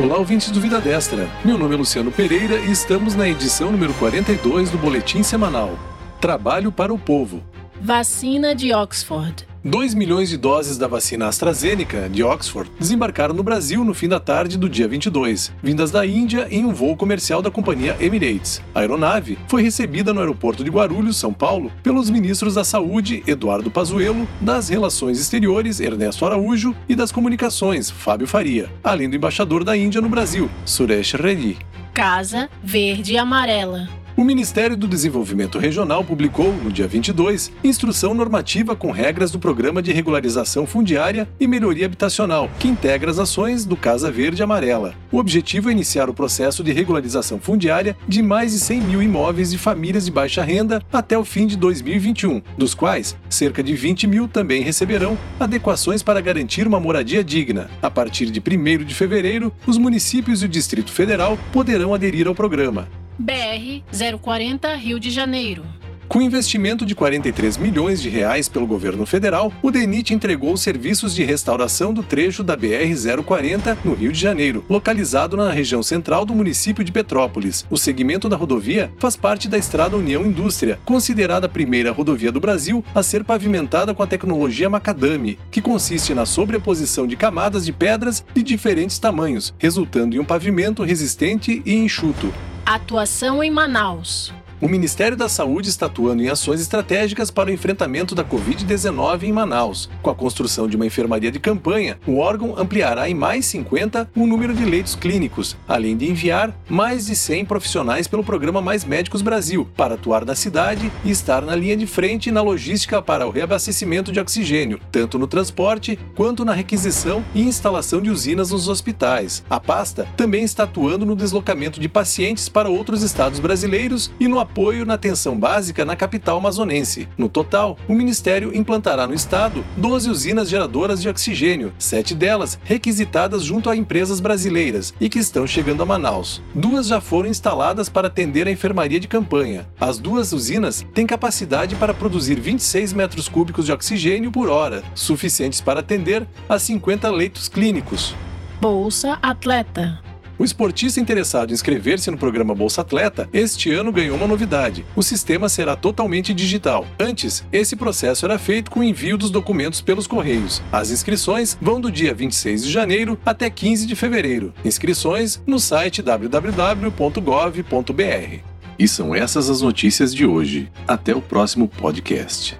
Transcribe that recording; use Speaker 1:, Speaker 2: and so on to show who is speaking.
Speaker 1: Olá, ouvintes do Vida Destra. Meu nome é Luciano Pereira e estamos na edição número 42 do Boletim Semanal. Trabalho para o Povo.
Speaker 2: Vacina de Oxford.
Speaker 1: 2 milhões de doses da vacina AstraZeneca de Oxford desembarcaram no Brasil no fim da tarde do dia 22, vindas da Índia em um voo comercial da companhia Emirates. A aeronave foi recebida no aeroporto de Guarulhos, São Paulo, pelos ministros da Saúde, Eduardo Pazuello, das Relações Exteriores, Ernesto Araújo, e das Comunicações, Fábio Faria, além do embaixador da Índia no Brasil, Suresh Reddy.
Speaker 2: Casa verde e amarela.
Speaker 1: O Ministério do Desenvolvimento Regional publicou, no dia 22, instrução normativa com regras do Programa de Regularização Fundiária e Melhoria Habitacional, que integra as ações do Casa Verde Amarela. O objetivo é iniciar o processo de regularização fundiária de mais de 100 mil imóveis de famílias de baixa renda até o fim de 2021, dos quais cerca de 20 mil também receberão adequações para garantir uma moradia digna. A partir de 1 de fevereiro, os municípios e o Distrito Federal poderão aderir ao programa.
Speaker 2: BR 040 Rio de Janeiro.
Speaker 1: Com investimento de 43 milhões de reais pelo governo federal, o DENIT entregou serviços de restauração do trecho da BR-040 no Rio de Janeiro, localizado na região central do município de Petrópolis. O segmento da rodovia faz parte da Estrada União Indústria, considerada a primeira rodovia do Brasil a ser pavimentada com a tecnologia macadame, que consiste na sobreposição de camadas de pedras de diferentes tamanhos, resultando em um pavimento resistente e enxuto.
Speaker 2: Atuação em Manaus.
Speaker 1: O Ministério da Saúde está atuando em ações estratégicas para o enfrentamento da Covid-19 em Manaus. Com a construção de uma enfermaria de campanha, o órgão ampliará em mais 50 o número de leitos clínicos, além de enviar mais de 100 profissionais pelo programa Mais Médicos Brasil para atuar na cidade e estar na linha de frente na logística para o reabastecimento de oxigênio, tanto no transporte quanto na requisição e instalação de usinas nos hospitais. A pasta também está atuando no deslocamento de pacientes para outros estados brasileiros e no apoio na atenção básica na capital amazonense. No total, o Ministério implantará no estado 12 usinas geradoras de oxigênio, sete delas requisitadas junto a empresas brasileiras e que estão chegando a Manaus. Duas já foram instaladas para atender a enfermaria de campanha. As duas usinas têm capacidade para produzir 26 metros cúbicos de oxigênio por hora, suficientes para atender a 50 leitos clínicos.
Speaker 2: Bolsa Atleta.
Speaker 1: O esportista interessado em inscrever-se no programa Bolsa Atleta este ano ganhou uma novidade: o sistema será totalmente digital. Antes, esse processo era feito com o envio dos documentos pelos correios. As inscrições vão do dia 26 de janeiro até 15 de fevereiro. Inscrições no site www.gov.br. E são essas as notícias de hoje. Até o próximo podcast.